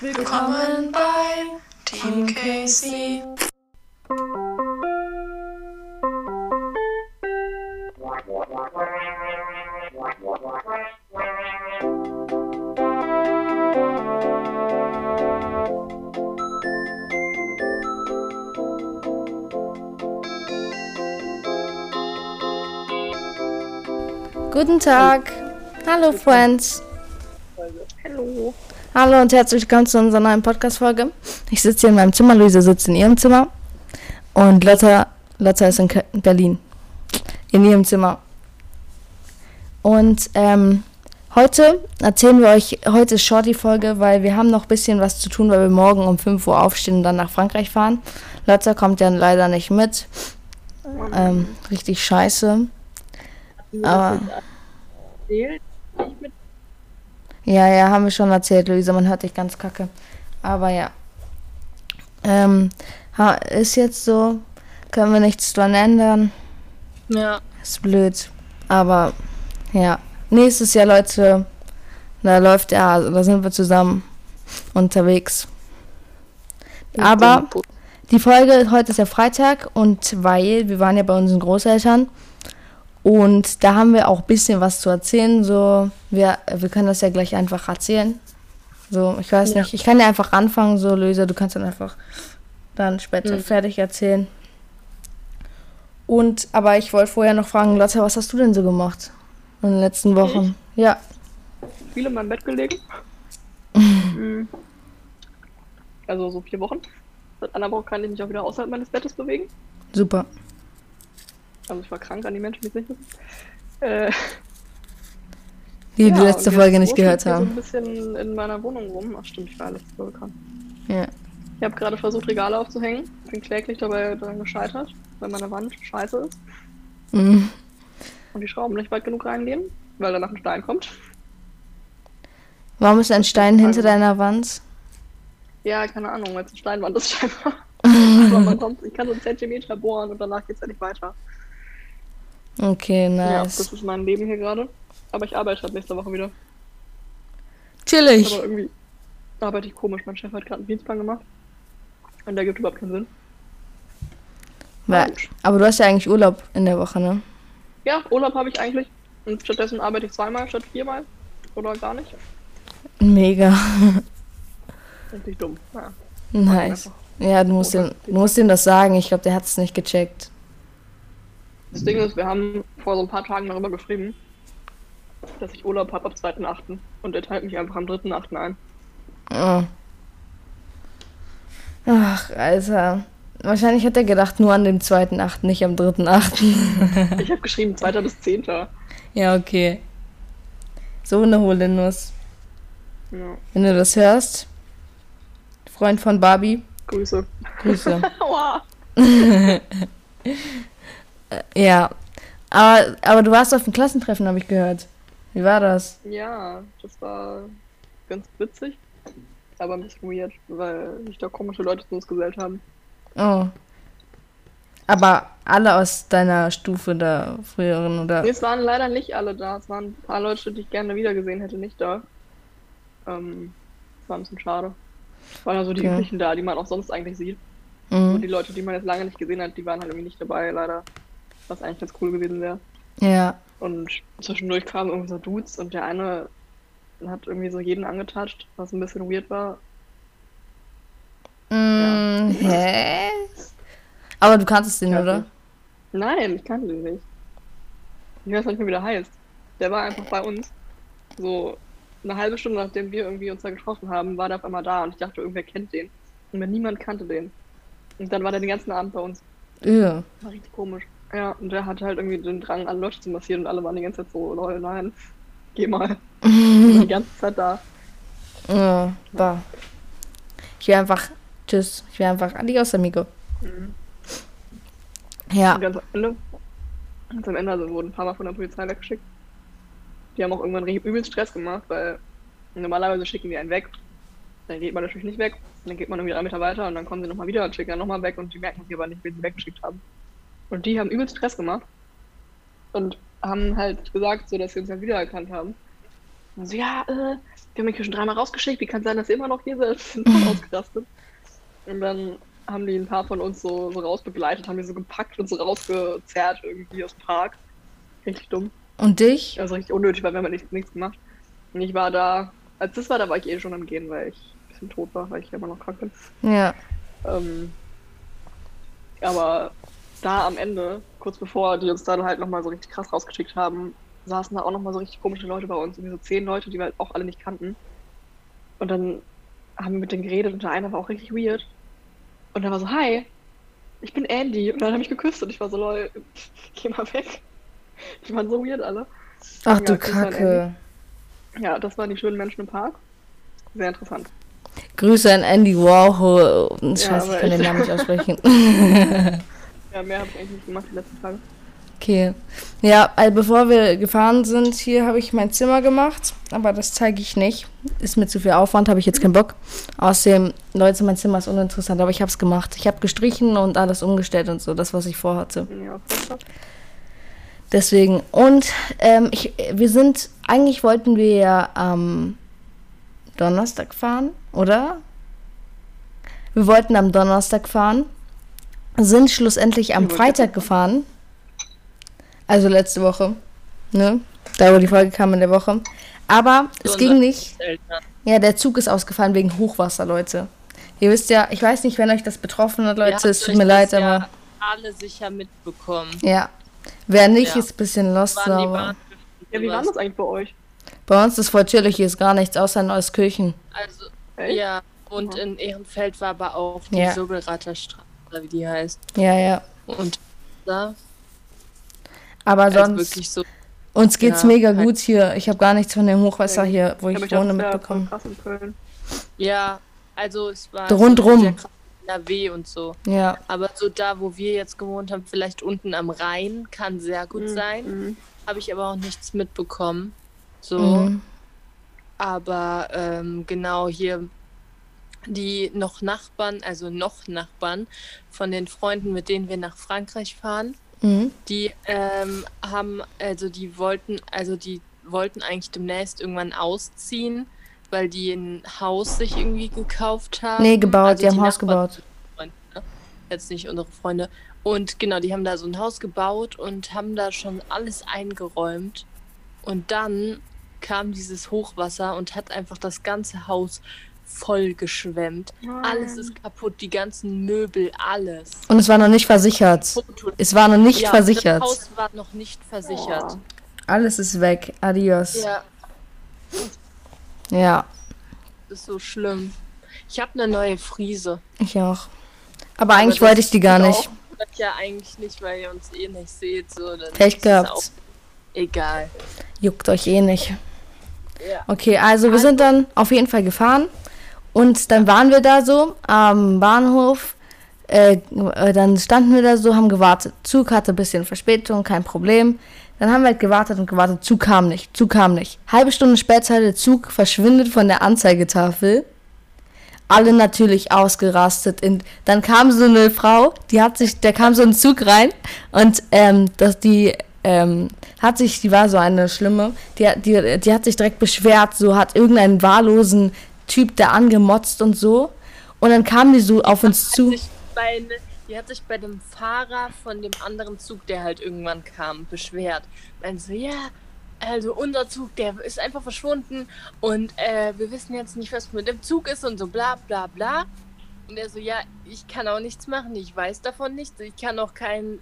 Willkommen bei Team Casey. Guten Tag. Hallo, Friends. Hallo. Und herzlich willkommen zu unserer neuen Podcast-Folge. Ich sitze hier in meinem Zimmer, Luisa sitzt in ihrem Zimmer und Lotta, Lotta ist in Berlin. In ihrem Zimmer. Und ähm, heute erzählen wir euch, heute ist Shorty-Folge, weil wir haben noch ein bisschen was zu tun, weil wir morgen um 5 Uhr aufstehen und dann nach Frankreich fahren. Lotta kommt ja leider nicht mit. Ähm, richtig scheiße. Aber? Ich mit Ja, ja, haben wir schon erzählt, Luisa, man hört dich ganz kacke. Aber ja. Ähm, ha, ist jetzt so, können wir nichts dran ändern. ja. Ist blöd. Aber ja, nächstes Jahr, Leute, da läuft ja, also da sind wir zusammen unterwegs. Aber die Folge, heute ist ja Freitag und weil wir waren ja bei unseren Großeltern und da haben wir auch ein bisschen was zu erzählen. So, wir, wir können das ja gleich einfach erzählen. So, ich weiß Ja. nicht, ich kann ja einfach anfangen, so Luisa, du kannst dann einfach dann später Mhm. fertig erzählen. Und, aber ich wollte vorher noch fragen, Lotta, was hast du denn so gemacht in den letzten Wochen? Ja. viel in meinem Bett gelegen. Mhm. also so vier Wochen. Seit einer Woche kann ich mich auch wieder außerhalb meines Bettes bewegen. Super. Also ich war krank an die Menschen, die es nicht wissen. Äh, Die die ja, letzte Folge nicht gehört ich haben. so ein bisschen in meiner Wohnung rum. Ach stimmt, ich war letzte Woche krank. Ja. Ich habe gerade versucht, Regale aufzuhängen. Bin kläglich dabei daran gescheitert, weil meine Wand scheiße ist Mhm. und die Schrauben nicht weit genug reingehen, weil danach ein Stein kommt. Warum ist ein Stein hinter deiner Wand? Ja, keine Ahnung, weil es eine Steinwand ist scheinbar. Aber man kommt, ich kann so einen Zentimeter bohren und danach geht es ja nicht weiter. Okay, Ja, nice. das ist mein Leben hier gerade. Aber ich arbeite ab nächste Woche wieder. Chillig. Aber irgendwie arbeite ich komisch. Mein Chef hat gerade einen Dienstplan gemacht. Und der gibt überhaupt keinen Sinn. Ja, Gut. aber du hast ja eigentlich Urlaub in der Woche, ne? Ja, Urlaub habe ich eigentlich. Und stattdessen arbeite ich zweimal statt viermal. Oder gar nicht. Mega. Richtig dumm. Ja, Nice. Ja, du musst, ihm, du musst ihm das sagen. Ich glaube, der hat es nicht gecheckt. Das Ding ist, wir haben vor so ein paar Tagen darüber geschrieben, dass ich Urlaub habe ab 2.8. Und er teilt mich einfach am 3.8. ein. Oh. Ach, Alter. Wahrscheinlich hat er gedacht, nur an dem 2.8., nicht am 3.8. Ich habe geschrieben 2. bis 10. Ja. ja, okay. So eine hohle Nuss. Wenn du das hörst, Freund von Barbie, Grüße. Grüße. Aua. ja. Aber, aber du warst auf dem Klassentreffen, habe ich gehört. Wie war das? Ja, das war ganz witzig. Aber ein bisschen weird, weil sich da komische Leute zu uns gesellt haben. Oh. Aber alle aus deiner Stufe da früheren oder? Nee, es waren leider nicht alle da. Es waren ein paar Leute, die ich gerne wiedergesehen hätte, nicht da. Ähm, das war ein bisschen schade. Es waren also die Okay. üblichen da, die man auch sonst eigentlich sieht. Und Mhm. die Leute, die man jetzt lange nicht gesehen hat, die waren halt irgendwie nicht dabei, leider. Was eigentlich ganz cool gewesen wäre. Ja. Und zwischendurch kamen irgendwie so Dudes und der eine hat irgendwie so jeden angetatscht, was ein bisschen weird war. Mm, hä? Aber du kanntest den, Ja, oder? nicht. Nein, ich kannte den nicht. Ich weiß nicht mehr, wie der heißt. Der war einfach bei uns. So eine halbe Stunde, nachdem wir irgendwie uns da getroffen haben, war der auf einmal da und ich dachte, irgendwer kennt den. Und niemand kannte den. Und dann war der den ganzen Abend bei uns. Ja. War richtig komisch. Ja, und der hatte halt irgendwie den Drang, alle Leute zu massieren und alle waren die ganze Zeit so, lol, nein, geh mal. die ganze Zeit da. Ja, bah. Ich will einfach, tschüss. Ich will einfach, adios, amigo. Mhm. Ja. Und ganz am Ende, ganz am Ende also wurden ein paar Mal von der Polizei weggeschickt. Die haben auch irgendwann richtig übelst Stress gemacht, weil normalerweise schicken die einen weg. Dann geht man natürlich nicht weg. Dann geht man irgendwie drei Meter weiter und dann kommen sie nochmal wieder und schicken dann nochmal weg und die merken sich aber nicht, wen sie weggeschickt haben. Und die haben übelst Stress gemacht. Und haben halt gesagt, so dass sie uns dann wiedererkannt haben. Und so, ja, äh, die haben mich schon dreimal rausgeschickt, wie kann es sein, dass ihr immer noch hier seid? sind voll ausgerastet. Und dann haben die ein paar von uns so, so rausbegleitet, haben die so gepackt und so rausgezerrt irgendwie aus dem Park. Richtig dumm. Und dich? Also richtig unnötig, weil wir haben nichts, nichts gemacht. Und ich war da, als das war, da war ich eh schon am Gehen, weil ich ein bisschen tot war, weil ich immer noch krank bin. Ja. Ähm, aber da am Ende, kurz bevor die uns dann halt nochmal so richtig krass rausgeschickt haben, saßen da auch nochmal so richtig komische Leute bei uns. Irgendwie so zehn Leute, die wir halt auch alle nicht kannten. Und dann haben wir mit denen geredet und der eine war auch richtig weird. Und der war so, hi, ich bin Andy. Und dann habe ich geküsst und ich war so, lol, geh mal weg. Die waren so weird alle. Ach du Kacke. Ja, das waren die schönen Menschen im Park. Sehr interessant. Grüße an Andy Warhol. Ich Ja, ich kann den Namen nicht aussprechen. Ja, mehr habe ich eigentlich nicht gemacht die letzten Tage. Okay. Ja, also bevor wir gefahren sind, hier habe ich mein Zimmer gemacht, aber das zeige ich nicht. Ist mir zu viel Aufwand, habe ich jetzt keinen Bock. Außerdem, Leute, mein Zimmer ist uninteressant, aber ich habe es gemacht. Ich habe gestrichen und alles umgestellt und so, das, was ich vorhatte. Ja. Deswegen, und ähm, ich, wir sind, eigentlich wollten wir ja am Donnerstag fahren, oder? Wir wollten am Donnerstag fahren, sind schlussendlich am Freitag gefahren. Also letzte Woche, ne? Da, wo die Folge kam in der Woche. Aber es So ging unser nicht. Eltern. Ja, der Zug ist ausgefallen wegen Hochwasser, Leute. Ihr wisst ja, ich weiß nicht, wenn euch das betroffen hat, Leute, es tut mir leid, das aber ja alle sicher mitbekommen. ja. Wer nicht, Ja. ist ein bisschen lost, aber. Ja, wie war das eigentlich bei euch? Bei uns ist voll chillig, hier ist gar nichts außer in Euskirchen. Also, Echt? ja, und Mhm. in Ehrenfeld war aber auch die Ja. Sobelrater Straße, oder wie die heißt. Ja, ja. Und da Aber sonst, wirklich so. uns geht's ja, mega halt- gut hier. Ich habe gar nichts von dem Hochwasser Ja, hier, wo ich hab wohne, mitbekommen. Ja, also es war Rundrum. so sehr krass in NRW und so. Ja, Aber so da, wo wir jetzt gewohnt haben, vielleicht unten am Rhein, kann sehr gut Mhm, sein. mhm. Habe ich aber auch nichts mitbekommen. So. mhm. Aber ähm, genau hier die noch Nachbarn, also noch Nachbarn von den Freunden, mit denen wir nach Frankreich fahren, Mhm. die ähm, haben, also die wollten, also die wollten eigentlich demnächst irgendwann ausziehen, weil die ein Haus sich irgendwie gekauft haben. Nee, gebaut, Also die haben ein Haus gebaut. Freunde, ne? Jetzt nicht unsere Freunde. Und genau, die haben da so ein Haus gebaut und haben da schon alles eingeräumt. Und dann kam dieses Hochwasser und hat einfach das ganze Haus voll geschwemmt. Alles ist kaputt, die ganzen Möbel, alles. Und es war noch nicht versichert. Es war noch nicht ja, versichert. Das Haus war noch nicht versichert. Oh. Alles ist weg. Adios. Ja. Ja, das ist so schlimm. Ich habe eine neue Frise. ich auch. Aber eigentlich das wollte ich die gar ich nicht. ja eigentlich nicht, weil ihr uns eh nicht seht. So, dann Pech gehabt. Egal. Juckt euch eh nicht. Ja. Okay, also wir sind dann auf jeden Fall gefahren und dann waren wir da so am Bahnhof. Äh, äh, dann standen wir da so, haben gewartet. Zug hatte ein bisschen Verspätung, kein Problem. Dann haben wir halt gewartet und gewartet. Zug kam nicht, Zug kam nicht. Halbe Stunde später, der Zug verschwindet von der Anzeigetafel. Alle natürlich ausgerastet. In, dann kam so eine Frau, die hat sich, da kam so ein Zug rein und ähm, dass die ähm, hat sich, die war so eine schlimme, die, die, die hat sich direkt beschwert, so hat irgendeinen wahllosen Typ da angemotzt und so. Und dann kam die so auf uns zu. Bei, ne- die hat sich bei dem Fahrer von dem anderen Zug, der halt irgendwann kam, beschwert. Dann so, ja, also unser Zug, der ist einfach verschwunden und äh, wir wissen jetzt nicht, was mit dem Zug ist und so bla bla bla. Und er so, ja, ich kann auch nichts machen, ich weiß davon nichts, ich kann auch keinen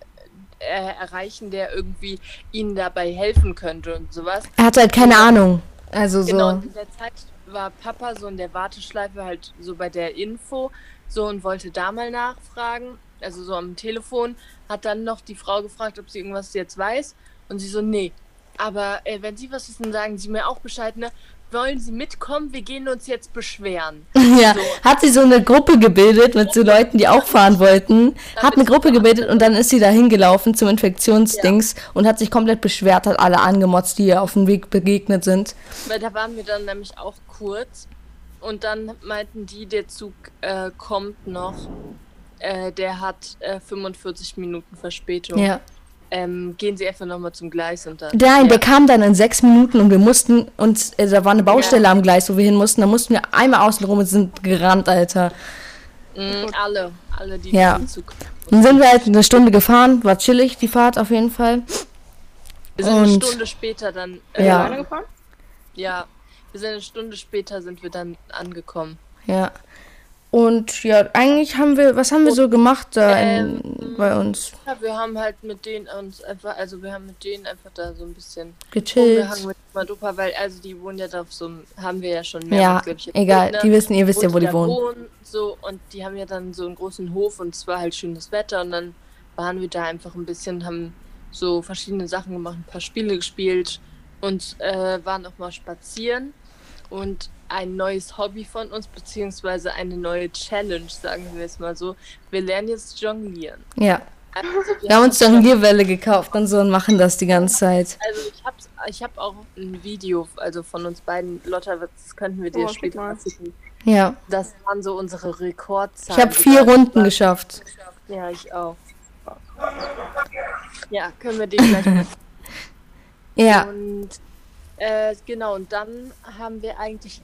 äh, erreichen, der irgendwie ihnen dabei helfen könnte und sowas. Er hatte halt keine Ahnung. Also so. Genau, in der Zeit war Papa so in der Warteschleife halt so bei der Info so und wollte da mal nachfragen, also so am Telefon, hat dann noch die Frau gefragt, ob sie irgendwas jetzt weiß und sie so, nee. Aber äh, wenn Sie was wissen, sagen Sie mir auch Bescheid, ne? Wollen Sie mitkommen? Wir gehen uns jetzt beschweren. Ja, So. hat sie so eine Gruppe gebildet mit so Leuten, die auch fahren wollten. Hat eine Gruppe gebildet und dann ist sie da hingelaufen zum Infektionsdings und hat sich komplett beschwert, hat alle angemotzt, die ihr auf dem Weg begegnet sind. Weil da waren wir dann nämlich auch kurz und dann meinten die, der Zug äh, kommt noch. Äh, der hat äh, 45 Minuten Verspätung. Ja. Ähm, gehen Sie einfach nochmal zum Gleis und dann. Nein, ja. der kam dann in sechs Minuten und wir mussten uns, äh, da war eine Baustelle Ja. am Gleis, wo wir hin mussten, da mussten wir einmal außen rum und sind gerannt, Alter. Mhm, alle, alle, die Ja. diesen Zug. Dann sind wir halt eine Stunde gefahren, war chillig, die Fahrt auf jeden Fall. Wir sind eine Und- Stunde später dann. Äh, Ja. gefahren? ja. Wir sind eine Stunde später sind wir dann angekommen. Ja. Und ja, eigentlich haben wir, was haben wir so gemacht da in, Ähm, bei uns? Ja, wir haben halt mit denen uns einfach, also wir haben mit denen einfach da so ein bisschen Gechillt. mit Opa, weil also die wohnen ja da auf so einem, haben wir ja schon Ja, glaub ich, egal, erzählt, die wissen, ihr wisst ja, wo die da wohnen. So, und die haben ja dann so einen großen Hof und es war halt schönes Wetter und dann waren wir da einfach ein bisschen, haben so verschiedene Sachen gemacht, ein paar Spiele gespielt und äh, waren auch mal spazieren und ein neues Hobby von uns, beziehungsweise eine neue Challenge, sagen wir es mal so. Wir lernen jetzt jonglieren. Ja. Also Wir haben uns Jonglierwelle gekauft und so und machen das die ganze Zeit. Also ich hab's, ich hab auch ein Video, also von uns beiden, Lotta, das könnten wir dir Oh, später mal. schicken. Ja. Das waren so unsere Ich Rekordzahlen. habe vier Runden geschafft. Ja, ich auch. Ja, können wir den gleich machen. Ja. Und äh, genau, und dann haben wir eigentlich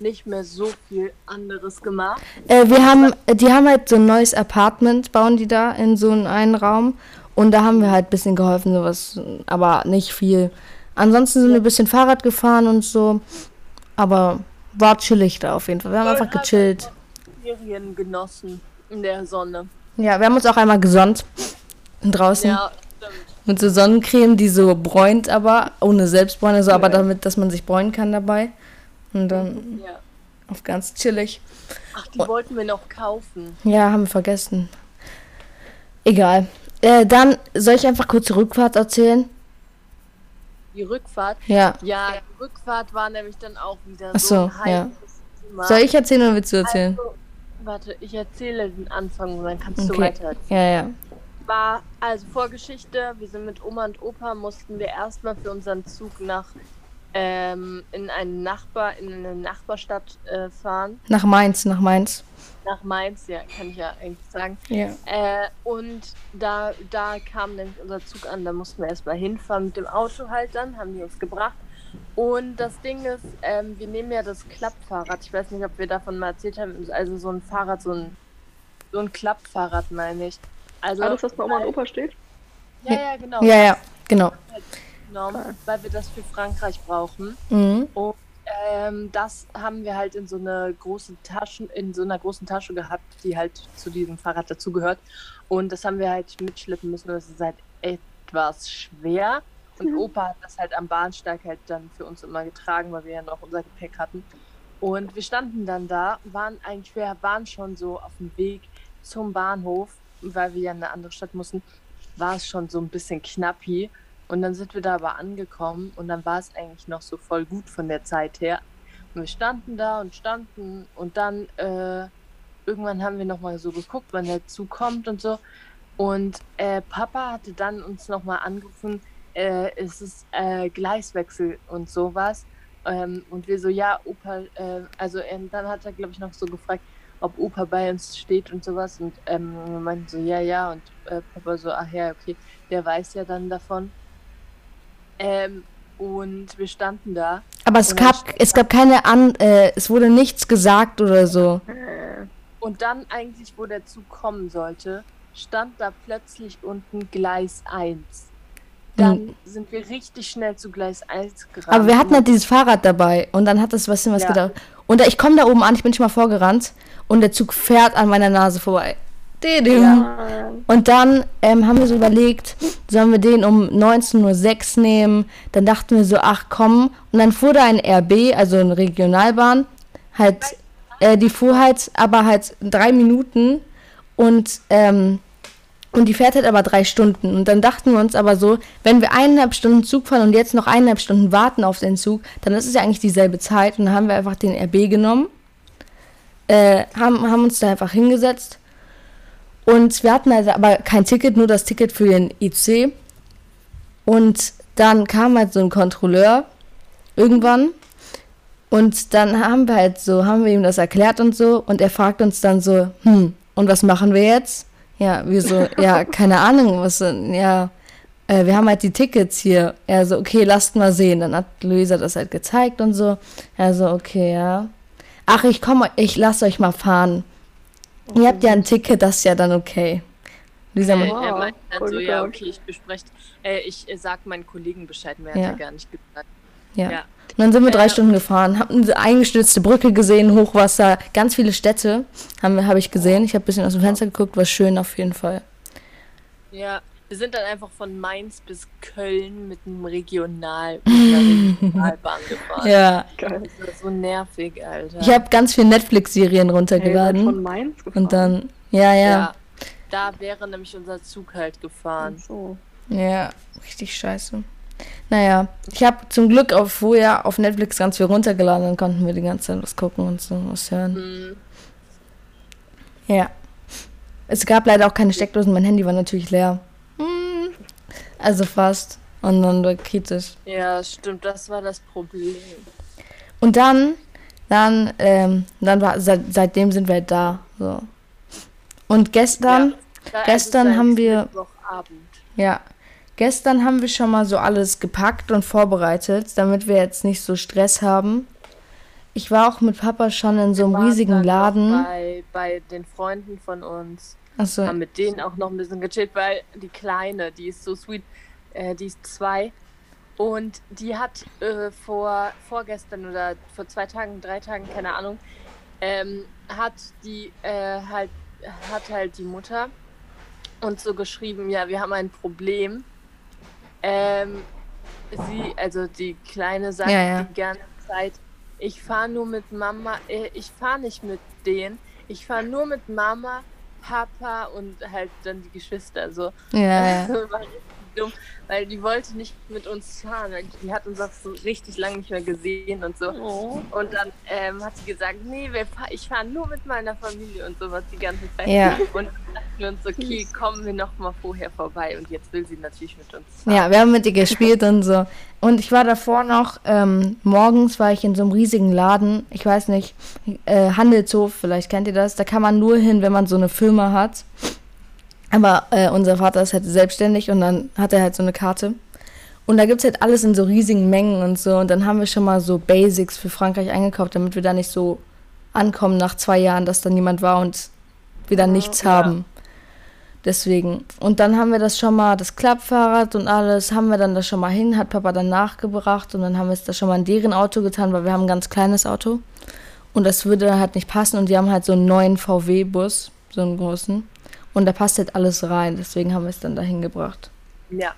nicht mehr so viel anderes gemacht. Äh, wir haben, die haben halt so ein neues Apartment, bauen die da in so einen, Raum. Und da haben wir halt ein bisschen geholfen, sowas, aber nicht viel. Ansonsten sind wir ein bisschen Fahrrad gefahren und so. Aber war chillig da auf jeden Fall. Wir haben einfach gechillt. Ferien genossen in der Sonne. Ja, wir haben uns auch einmal gesonnt. Draußen. Ja. Mit so Sonnencreme, die so bräunt, aber ohne Selbstbräune, so, aber Ja. damit, dass man sich bräunen kann dabei. Und dann Ja. auf ganz chillig. Ach, die wollten wir noch kaufen. Ja, haben wir vergessen. Egal. Äh, dann soll ich einfach kurz die Rückfahrt erzählen? Die Rückfahrt. Ja. Ja, die Rückfahrt war nämlich dann auch wieder Ach so so, ein ja. Thema. Soll ich erzählen oder willst du erzählen? Also, warte, ich erzähle den Anfang und dann kannst du Okay. weiter. Ja, ja. War also Vorgeschichte, wir sind mit Oma und Opa, mussten wir erstmal für unseren Zug nach ähm, in eine Nachbar, in eine Nachbarstadt äh, fahren. Nach Mainz, nach Mainz. Nach Mainz, ja, kann ich ja eigentlich sagen. Ja. Äh, und da, da kam nämlich unser Zug an, da mussten wir erstmal hinfahren mit dem Auto halt dann, haben die uns gebracht. Und das Ding ist, ähm, wir nehmen ja das Klappfahrrad. Ich weiß nicht, ob wir davon mal erzählt haben. Also so ein Fahrrad, so ein, so ein Klappfahrrad meine ich. Also, Alles, was bei Oma und Opa steht? Ja, ja, genau. Ja, ja, genau. Genommen, weil wir das für Frankreich brauchen. Mhm. Und ähm, das haben wir halt in so eine große Taschen, in so einer großen Tasche gehabt, die halt zu diesem Fahrrad dazugehört. Und das haben wir halt mitschleppen müssen. Das ist halt etwas schwer. Und Opa hat das halt am Bahnsteig halt dann für uns immer getragen, weil wir ja noch unser Gepäck hatten. Und wir standen dann da, waren eigentlich, wir waren schon so auf dem Weg zum Bahnhof, weil wir ja in eine andere Stadt mussten, war es schon so ein bisschen knappi. Und dann sind wir da aber angekommen und dann war es eigentlich noch so voll gut von der Zeit her. Und wir standen da und standen und dann äh, irgendwann haben wir nochmal so geguckt, wann der Zug kommt und so. Und äh, Papa hatte dann uns nochmal angerufen, äh, es ist äh, Gleiswechsel und sowas. Ähm, und wir so, ja, Opa, äh, also ähm, dann hat er, glaube ich, noch so gefragt, ob Opa bei uns steht und sowas. Und ähm, wir meinten so, ja, ja. Und äh, Papa so, ach ja, okay, der weiß ja dann davon. Ähm, und wir standen da. Aber es gab, es gab keine An, äh, es wurde nichts gesagt oder so. Und dann eigentlich, wo der Zug kommen sollte, stand da plötzlich unten Gleis 1. Dann sind wir richtig schnell zu Gleis 1 gerannt. Aber wir hatten halt dieses Fahrrad dabei und dann hat das was was Ja. gedacht. Und ich komme da oben an, ich bin schon mal vorgerannt und der Zug fährt an meiner Nase vorbei. Ja. Und dann ähm, haben wir so überlegt, sollen wir den um 19.06 Uhr nehmen? Dann dachten wir so, ach komm. Und dann fuhr da ein RB, also eine Regionalbahn, halt, äh, die fuhr halt, aber halt drei Minuten und, ähm, und die fährt halt aber drei Stunden. Und dann dachten wir uns aber so, wenn wir eineinhalb Stunden Zug fahren und jetzt noch eineinhalb Stunden warten auf den Zug, dann ist es ja eigentlich dieselbe Zeit. Und dann haben wir einfach den RB genommen, äh, haben, haben uns da einfach hingesetzt. Und wir hatten also aber kein Ticket, nur das Ticket für den IC. Und dann kam halt so ein Kontrolleur irgendwann. Und dann haben wir halt so, haben wir ihm das erklärt und so. Und er fragt uns dann so, hm, und was machen wir jetzt? Ja, wir so, ja, keine Ahnung, was, denn, ja. äh, wir haben halt die Tickets hier. Er so, okay, lasst mal sehen. Dann hat Luisa das halt gezeigt und so. Er so, okay, ja. Ach, ich komme, ich lasse euch mal fahren. Ihr habt ja ein Ticket, das ist ja dann okay. Luisa Äh, meint, Wow, er meinte dann so, ja, okay, ich bespreche, äh, ich äh, sag meinen Kollegen Bescheid, mehr Ja. hat er gar nicht gesagt. ja. Ja. Und dann sind wir drei Äh, Stunden gefahren, haben eine eingestürzte Brücke gesehen, Hochwasser, ganz viele Städte haben habe ich gesehen. Ich habe ein bisschen aus dem Fenster geguckt, war schön auf jeden Fall. Ja, wir sind dann einfach von Mainz bis Köln mit einem Regional, mit einer Regionalbahn gefahren. Ja, Geil. Das war so nervig, Alter. ich habe ganz viele Netflix-Serien Hey, runtergeladen von Mainz gefahren. und dann, ja, ja, ja. Da wäre nämlich unser Zug halt gefahren. Ach So. ja, richtig scheiße. Naja, ich habe zum Glück auf vorher auf Netflix ganz viel runtergeladen, dann konnten wir die ganze Zeit was gucken und so was hören. Hm, Ja. Es gab leider auch keine Steckdosen, mein Handy war natürlich leer. Hm, Also fast. Und dann war kritisch. Ja, stimmt, das war das Problem. Und dann, dann, ähm, dann war, seit, seitdem sind wir halt da. So. Und gestern, Da- Gestern haben wir- Mittwochabend. ja, gestern haben wir schon mal so alles gepackt und vorbereitet, damit wir jetzt nicht so Stress haben. Ich war auch mit Papa schon in so einem riesigen Laden. Bei, bei den Freunden von uns. Achso, Haben mit denen auch noch ein bisschen gechillt, weil die Kleine, die ist so sweet, äh, die ist zwei. Und die hat äh, vor vorgestern oder vor zwei Tagen, drei Tagen, keine Ahnung, ähm, hat die äh, halt hat halt die Mutter uns so geschrieben, ja, wir haben ein Problem. Ähm, sie, also die Kleine sagt Ja, ja. die ganze Zeit, ich fahre nur mit Mama, äh, ich fahre nicht mit denen, ich fahre nur mit Mama, Papa und halt dann die Geschwister. So. ja, ja. Dumm, weil die wollte nicht mit uns fahren. weil Die hat uns auch so richtig lange nicht mehr gesehen und so. Oh. Und dann ähm, hat sie gesagt, nee, fahr, ich fahre nur mit meiner Familie und sowas die ganze Zeit. Ja. Und dann dachten wir uns, okay, kommen wir noch mal vorher vorbei. Und jetzt will sie natürlich mit uns fahren. Ja, wir haben mit ihr gespielt und so. Und ich war davor noch, ähm, morgens war ich in so einem riesigen Laden, ich weiß nicht, äh, Handelshof, vielleicht kennt ihr das. Da kann man nur hin, wenn man so eine Firma hat. Aber äh, unser Vater ist halt selbstständig und dann hat er halt so eine Karte. Und da gibt's halt alles in so riesigen Mengen und so. Und dann haben wir schon mal so Basics für Frankreich eingekauft, damit wir da nicht so ankommen nach zwei Jahren, dass da niemand war und wir dann nichts ja. haben. Deswegen. Und dann haben wir das schon mal, das Klappfahrrad und alles, haben wir dann da schon mal hin, hat Papa dann nachgebracht und dann haben wir es da schon mal in deren Auto getan, weil wir haben ein ganz kleines Auto. Und das würde dann halt nicht passen und die haben halt so einen neuen VW-Bus, so einen großen. Und da passt halt alles rein, deswegen haben wir es dann dahin gebracht. Ja.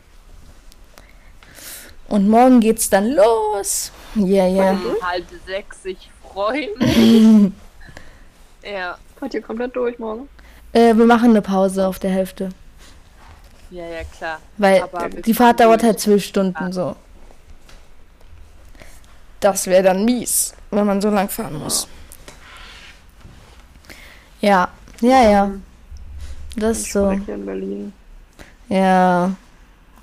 Und morgen geht's dann los. Ja, ja. Um halb sechs, ich freue mich. ja, Fahrt ihr komplett durch morgen? Äh, wir machen eine Pause auf der Hälfte. ja, ja, klar. Weil Aber die Fahrt dauert halt zwölf Stunden so. Das wäre dann mies, wenn man so lang fahren muss. Ja, ja, ja. Das ist so. Hier in Berlin. Ja,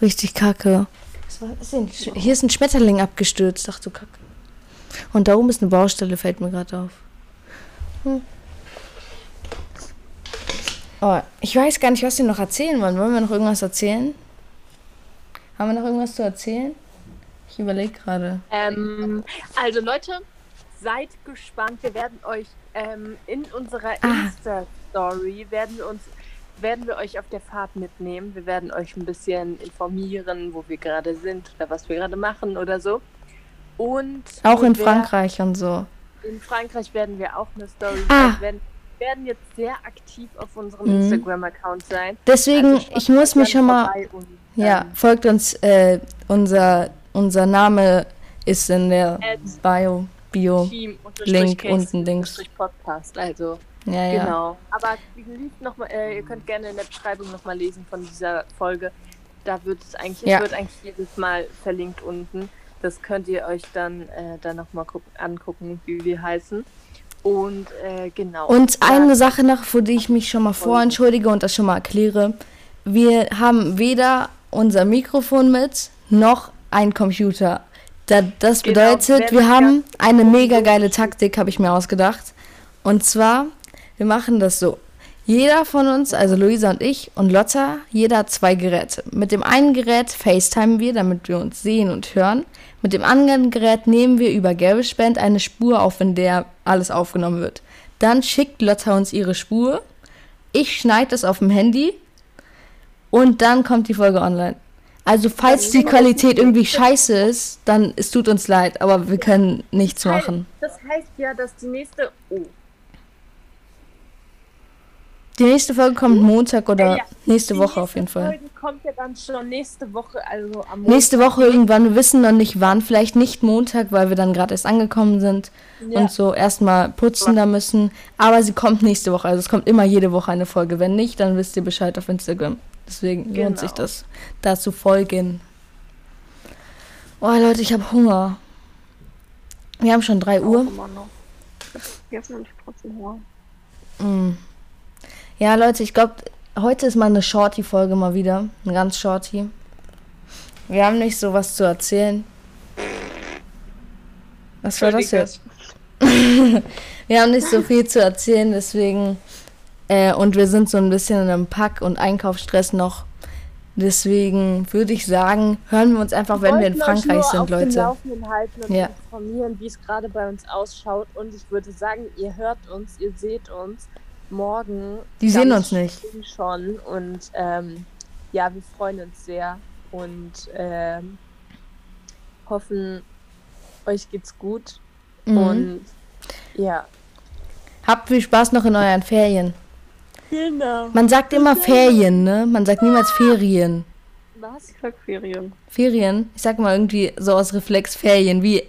richtig kacke. Was war das denn? Sch- Hier ist ein Schmetterling abgestürzt. Ach du Kacke. Und da oben ist eine Baustelle, fällt mir gerade auf. Hm. Oh, ich weiß gar nicht, was wir noch erzählen wollen. Wollen wir noch irgendwas erzählen? Haben wir noch irgendwas zu erzählen? Ich überlege gerade. Ähm, also Leute, seid gespannt. Wir werden euch ähm, in unserer Ah. Insta-Story werden wir uns werden wir euch auf der Fahrt mitnehmen. Wir werden euch ein bisschen informieren, wo wir gerade sind oder was wir gerade machen oder so. Und Auch in Frankreich und so. In Frankreich werden wir auch eine Story. Ah. Wir werden, werden jetzt sehr aktiv auf unserem Mhm. Instagram-Account sein. Deswegen, Also ich muss mich schon mal. Und, Ja, ähm, folgt uns. Äh, unser, unser Name ist in der Bio. Bio. Link unten links. Podcast. Also Ja, ja. Genau. Aber noch mal, äh, ihr könnt gerne in der Beschreibung nochmal lesen von dieser Folge. Da wird es eigentlich, Ja. es wird eigentlich jedes Mal verlinkt unten. Das könnt ihr euch dann, äh, dann nochmal angucken, wie wir heißen. Und äh, genau. Und eine Sache noch, für die ich mich schon mal vorentschuldige und das schon mal erkläre. Wir haben weder unser Mikrofon mit, noch ein Computer. Da, das Genau, bedeutet, wenn wir haben eine mega geile. Taktik, habe ich mir ausgedacht. Und zwar, wir machen das so. Jeder von uns, also Luisa und ich und Lotta, jeder hat zwei Geräte. Mit dem einen Gerät FaceTime wir, damit wir uns sehen und hören. Mit dem anderen Gerät nehmen wir über GarageBand eine Spur auf, in der alles aufgenommen wird. Dann schickt Lotta uns ihre Spur. Ich schneide es auf dem Handy und dann kommt die Folge online. Also falls die Qualität irgendwie scheiße ist, dann es tut uns leid, aber wir können nichts machen. Das heißt ja, dass die nächste. Oh. Die nächste Folge kommt Montag oder Ja, nächste die Woche auf jeden Fall. Folge kommt ja dann schon nächste Woche, also am Nächste Woche irgendwann, wir wissen noch nicht wann, vielleicht nicht Montag, weil wir dann gerade erst angekommen sind Ja. und so erstmal putzen da müssen. Aber sie kommt nächste Woche, also es kommt immer jede Woche eine Folge. Wenn nicht, dann wisst ihr Bescheid auf Instagram. Deswegen lohnt Genau. sich das, da zu folgen. Oh Leute, ich habe Hunger. Wir haben schon 3 Uhr. Immer noch. Ich hab gegessen und ich hab trotzdem Hunger. Mm. Ja, Leute, ich glaube, heute ist mal eine Shorty-Folge mal wieder. Eine ganz Shorty. Wir haben nicht so was zu erzählen. Was war das jetzt? Wir haben nicht so viel zu erzählen, deswegen. Äh, und wir sind so ein bisschen in einem Pack- und Einkaufsstress noch. Deswegen würde ich sagen, hören wir uns einfach, wenn wir in Frankreich sind, Leute. Laufenden halten und Ja. informieren, wie es gerade bei uns ausschaut. Und ich würde sagen, ihr hört uns, ihr seht uns morgen. Die sehen uns nicht. schon. Und ähm, ja, wir freuen uns sehr und ähm, hoffen, euch geht's gut. Mhm. Und ja. Habt viel Spaß noch in euren Ferien. Genau. Man sagt immer Ferien, ne? Man sagt niemals Ferien. Was? Ich sag Ferien. Ferien, ich sag mal irgendwie so aus Reflex Ferien, wie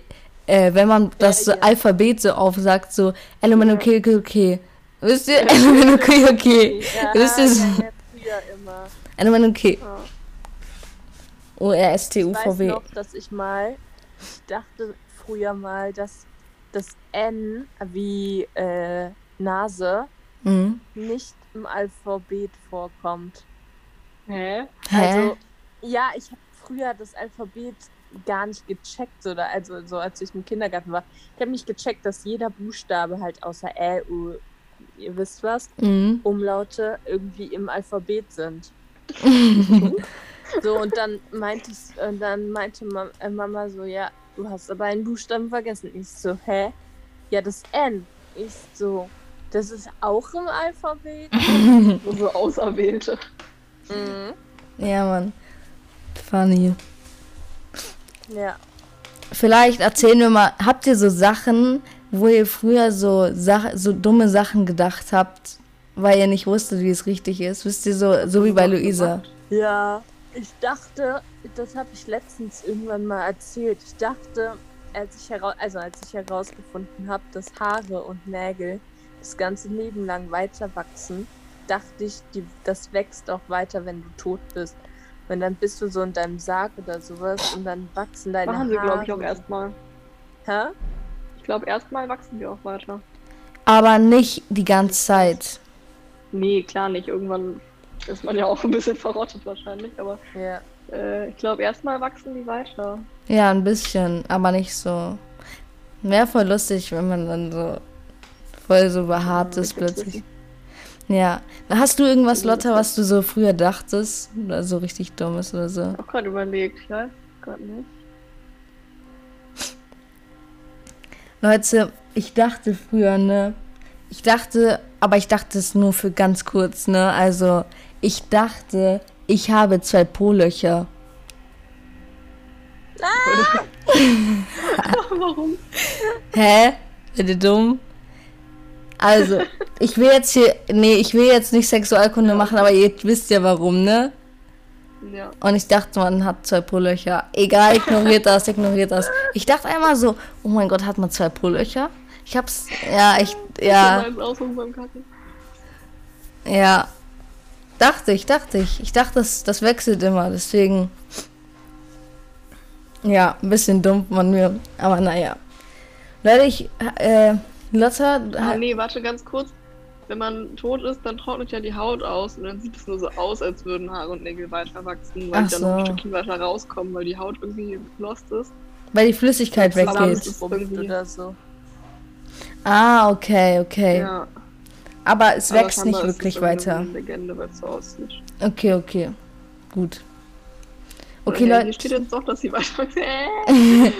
äh, wenn man das. Alphabet so aufsagt, so Element okay, okay, okay. Wisst ihr? Element okay, okay. Ja, Wisst ihr? so? ja, ja, früher immer. Element okay. Ja. O R S T U Ich weiß V W. noch, dass ich mal, ich dachte früher mal, dass das N wie äh, Nase Mhm. nicht im Alphabet vorkommt. Hä? Hä? Also, ja, ich habe früher das Alphabet gar nicht gecheckt, oder also so als ich im Kindergarten war. Ich habe nicht gecheckt, dass jeder Buchstabe halt außer Ä, U, ihr wisst was, mhm. Umlaute irgendwie im Alphabet sind. So, und dann meinte ich, und dann meinte Ma äh, Mama so, ja, du hast aber einen Buchstaben vergessen. Ich so, hä? Ja, das N. Ich so, das ist auch im Alphabet. So Auserwählte. mhm. Ja, Mann. Funny. Ja. Vielleicht erzählen wir mal, habt ihr so Sachen, wo ihr früher so, Sach so dumme Sachen gedacht habt, weil ihr nicht wusstet, wie es richtig ist? Wisst ihr, so, so wie bei Luisa. Ja, ich dachte, das habe ich letztens irgendwann mal erzählt. Ich dachte, als ich, hera also als ich herausgefunden habe, dass Haare und Nägel das ganze Leben lang weiter wachsen, dachte ich, die, das wächst auch weiter, wenn du tot bist. Und dann bist du so in deinem Sarg oder sowas und dann wachsen deine Machen sie, Haare. glaube ich, auch erstmal. Hä? Ich glaube, erstmal wachsen die auch weiter. Aber nicht die ganze Zeit. Nee, klar nicht. Irgendwann ist man ja auch ein bisschen verrottet wahrscheinlich, aber Ja. äh, ich glaube, erstmal wachsen die weiter. Ja, ein bisschen, aber nicht so. Wäre voll lustig, wenn man dann so voll so behaart ist Mit dem plötzlich. Ja. Hast du irgendwas, Lotta, was du so früher dachtest? Oder so richtig dummes oder so? Auch gerade überlegt, ich weiß gerade nicht. Leute, ich dachte früher, ne? Ich dachte, aber ich dachte es nur für ganz kurz, ne? Also, ich dachte, ich habe zwei Po-Löcher. Warum? Hä? Seid ihr dumm? Also, ich will jetzt hier, nee, ich will jetzt nicht Sexualkunde machen, aber ihr wisst ja warum, ne? Ja. Und ich dachte, man hat zwei Po-Löcher. Egal, ignoriert das, ignoriert das. Ich dachte einmal so, oh mein Gott, hat man zwei Po-Löcher? Ich hab's, ja, ich, ja, ja. Dachte ich, dachte ich. Ich dachte, das, das wechselt immer, deswegen. Ja, ein bisschen dumm von mir, aber naja. Leute, ich, äh, Lotta, Ah, nee, warte ganz kurz. Wenn man tot ist, dann trocknet ja die Haut aus und dann sieht es nur so aus, als würden Haare und Nägel weiter wachsen, weil Ach die dann noch ein so. Stückchen weiter rauskommen, weil die Haut irgendwie lost ist. weil die Flüssigkeit weggeht. oder so. Ah, okay, okay. Ja. aber es Aber wächst nicht wirklich weiter. Legende, so aussieht. Okay, okay. Gut. Okay, Leute. Hier steht jetzt doch, dass sie weiter.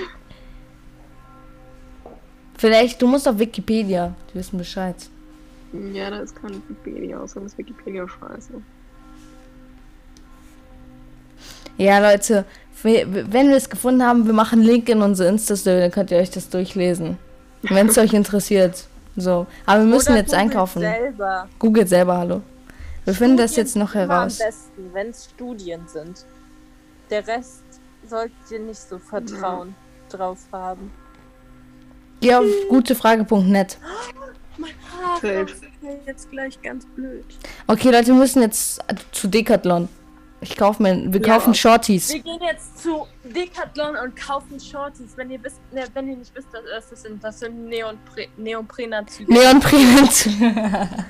Vielleicht, du musst auf Wikipedia. Die wissen Bescheid. Ja, da ist kein Wikipedia, außer das Wikipedia scheiße. Ja, Leute, wenn wir es gefunden haben, wir machen einen Link in unsere Insta-Story, dann könnt ihr euch das durchlesen. Wenn es euch interessiert. So. Aber wir müssen Oder jetzt googelt einkaufen. Selber. Googelt selber, hallo. Wir finden das Studien jetzt noch heraus. Am besten, wenn es Studien sind. Der Rest solltet ihr nicht so Vertrauen drauf haben. Geh auf gutefrage.net. Mein Haar ist jetzt gleich ganz blöd. Okay, Leute, wir müssen jetzt zu Decathlon. Ich kauf mir, wir Ja. kaufen Shorties. Wir gehen jetzt zu Decathlon und kaufen Shorties. Wenn ihr wisst, ne, wenn ihr nicht wisst, was das sind, das sind Neonpre Neoprenanzüge. Neonprint.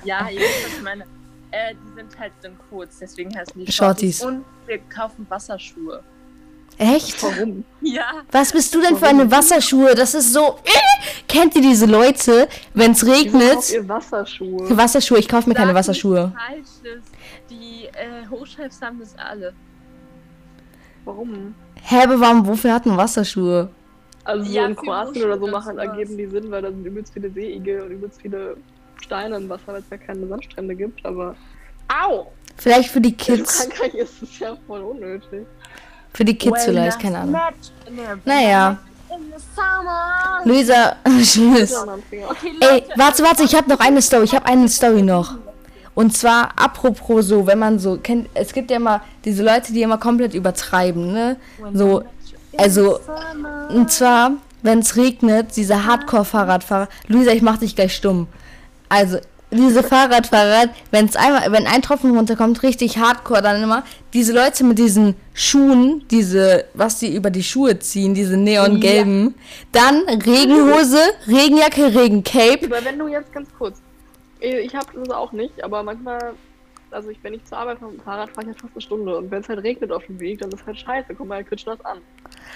Ja, ihr wisst, was ich meine. Äh, die sind halt dann kurz, deswegen heißen die Shorties. Shorties. Und wir kaufen Wasserschuhe. Echt? Warum? Ja. Was bist du denn für eine Wasserschuhe? Das ist so. Kennt ihr diese Leute, wenn es regnet? ihr Wasserschuhe? Wasserschuhe, ich kaufe mir keine Sag Wasserschuhe. nichts Falsches. Die äh, Hochchefs haben das alle. Warum? Hä, aber warum, wofür hat man Wasserschuhe? Also so Ja, in Kroatien oder so machen, ergeben die Sinn, weil da sind übelst viele Seeigel und übelst viele Steine im Wasser, weil es ja keine Sandstrände gibt, aber. Au! Vielleicht für die In Kids. Frankreich ist es ja voll unnötig. Für die Kids vielleicht, keine Ahnung. Naja. Luisa, Tschüss. Ey, warte, warte, ich habe noch eine Story. Ich habe eine Story noch. Und zwar, apropos so, wenn man so kennt, es gibt ja immer diese Leute, die immer komplett übertreiben, ne? So, also, und zwar, wenn es regnet, diese Hardcore-Fahrradfahrer. Luisa, ich mach dich gleich stumm. Also, diese Fahrradfahrer, wenn es einmal, wenn ein Tropfen runterkommt, richtig hardcore, dann immer diese Leute mit diesen Schuhen, diese, was die über die Schuhe ziehen, diese neongelben, dann Regenhose, Regenjacke, Regencape. Aber wenn du jetzt ganz kurz. Ich habe das auch nicht, aber manchmal. Also ich, wenn ich zur Arbeit fahre mit dem Fahrrad, fahre ich halt fast eine Stunde. Und wenn es halt regnet auf dem Weg, dann ist halt scheiße. Guck mal, kritscht das an.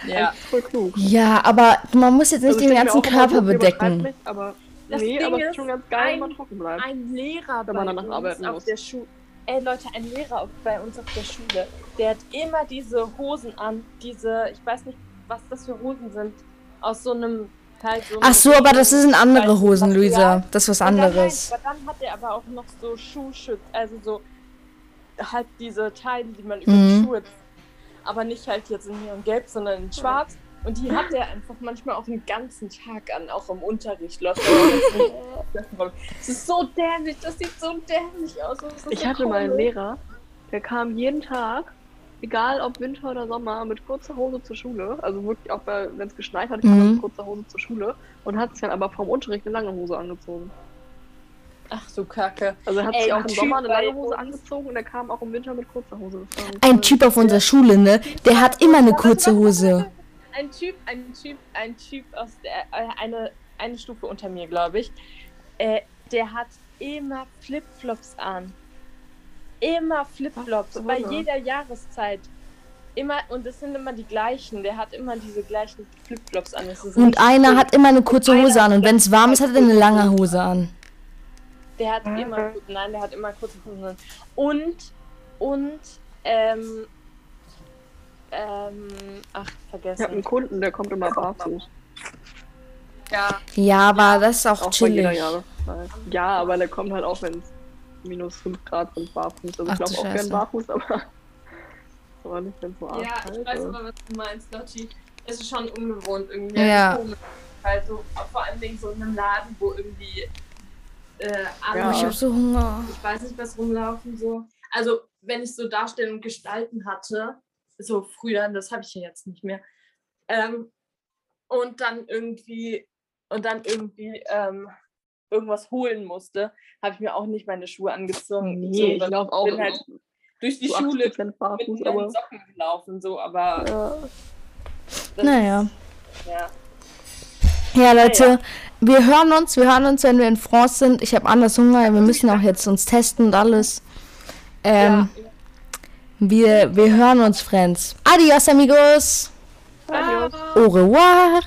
Ja. Eigentlich voll klug. Ja, aber man muss jetzt nicht Also den ganzen Körper bedecken. Aber Das nee, Ding aber es ist, schon ganz geil, wenn man ein- trocken bleibt. Ein Lehrer Wenn bei man danach uns arbeiten auf muss. der Schule. Ey Leute, ein Lehrer bei uns auf der Schule, der hat immer diese Hosen an, diese, ich weiß nicht, was das für Hosen sind, aus so einem halt so Ach so, aber das sind andere Hosen. Luisa. Das ist was Und dann, anderes. nein, aber dann hat er aber auch noch so Schuhschütz, also so halt diese Teile, die man über Mhm. die Schuhe, aber nicht halt jetzt in neongelb, sondern in schwarz. Und die hat er einfach manchmal auch den ganzen Tag an, auch im Unterricht. Läuft Es ist so dämlich, das sieht so dämlich aus. Ich so hatte mal einen. Lehrer, der kam jeden Tag, egal ob Winter oder Sommer, mit kurzer Hose zur Schule. Also wirklich auch wenn es geschneit hat, kam er Mhm. mit kurzer Hose zur Schule und hat sich dann aber vom Unterricht eine lange Hose angezogen. Ach du Kacke. Also er hat Ey, sich auch ein im Typ Sommer eine lange Hose angezogen und er kam auch im Winter mit kurzer Hose. Ein Typ auf unserer Schule, ne? Der hat immer eine kurze Hose. Ein Typ, ein Typ, ein Typ aus der, äh, eine, eine Stufe unter mir, glaube ich. Äh, der hat immer Flipflops an. Immer Flipflops, bei jeder Jahreszeit. Immer, und es sind immer die gleichen. Der hat immer diese gleichen Flipflops an. Das ist Und einer cool. hat immer eine kurze Hose an. Und wenn es warm ist, hat er eine lange Hose an. Der hat immer, nein, der hat immer kurze Hosen an. Und, und, ähm, ähm, ach, Ich habe einen vergessen. Kunden, der kommt immer barfuß. Ja, Ja, aber das ist auch Auch chillig. Ja, aber der kommt halt auch, wenn es minus 5 Grad sind, barfuß. Also Ach ich glaube auch gern barfuß, aber, aber nicht, wenn es so Ja, arschkalt ich weiß ist. aber, was du meinst, Lotti. Es ist schon ungewohnt irgendwie. Ja. Komisch. Also vor allem Dingen so in einem Laden, wo irgendwie äh, Oh, andere, ich hab so Hunger. ich weiß nicht, was rumlaufen so. Also wenn ich so Darstellung und Gestalten hatte, so früher, das habe ich ja jetzt nicht mehr. Ähm, und dann irgendwie und dann irgendwie ähm, irgendwas holen musste, habe ich mir auch nicht meine Schuhe angezogen. Nee, so, ich laufe auch bin halt durch die Schule 80% mit barfuß, meinen aber Socken gelaufen, so, aber ja. Naja. Ist, ja. Ja, Leute, wir hören uns. Wir hören uns, wenn wir in France sind. Ich habe anders Hunger. Wir müssen auch jetzt uns testen und alles. Ähm, ja. Wir, wir hören uns, Friends. Adios, amigos. Adios. Au revoir.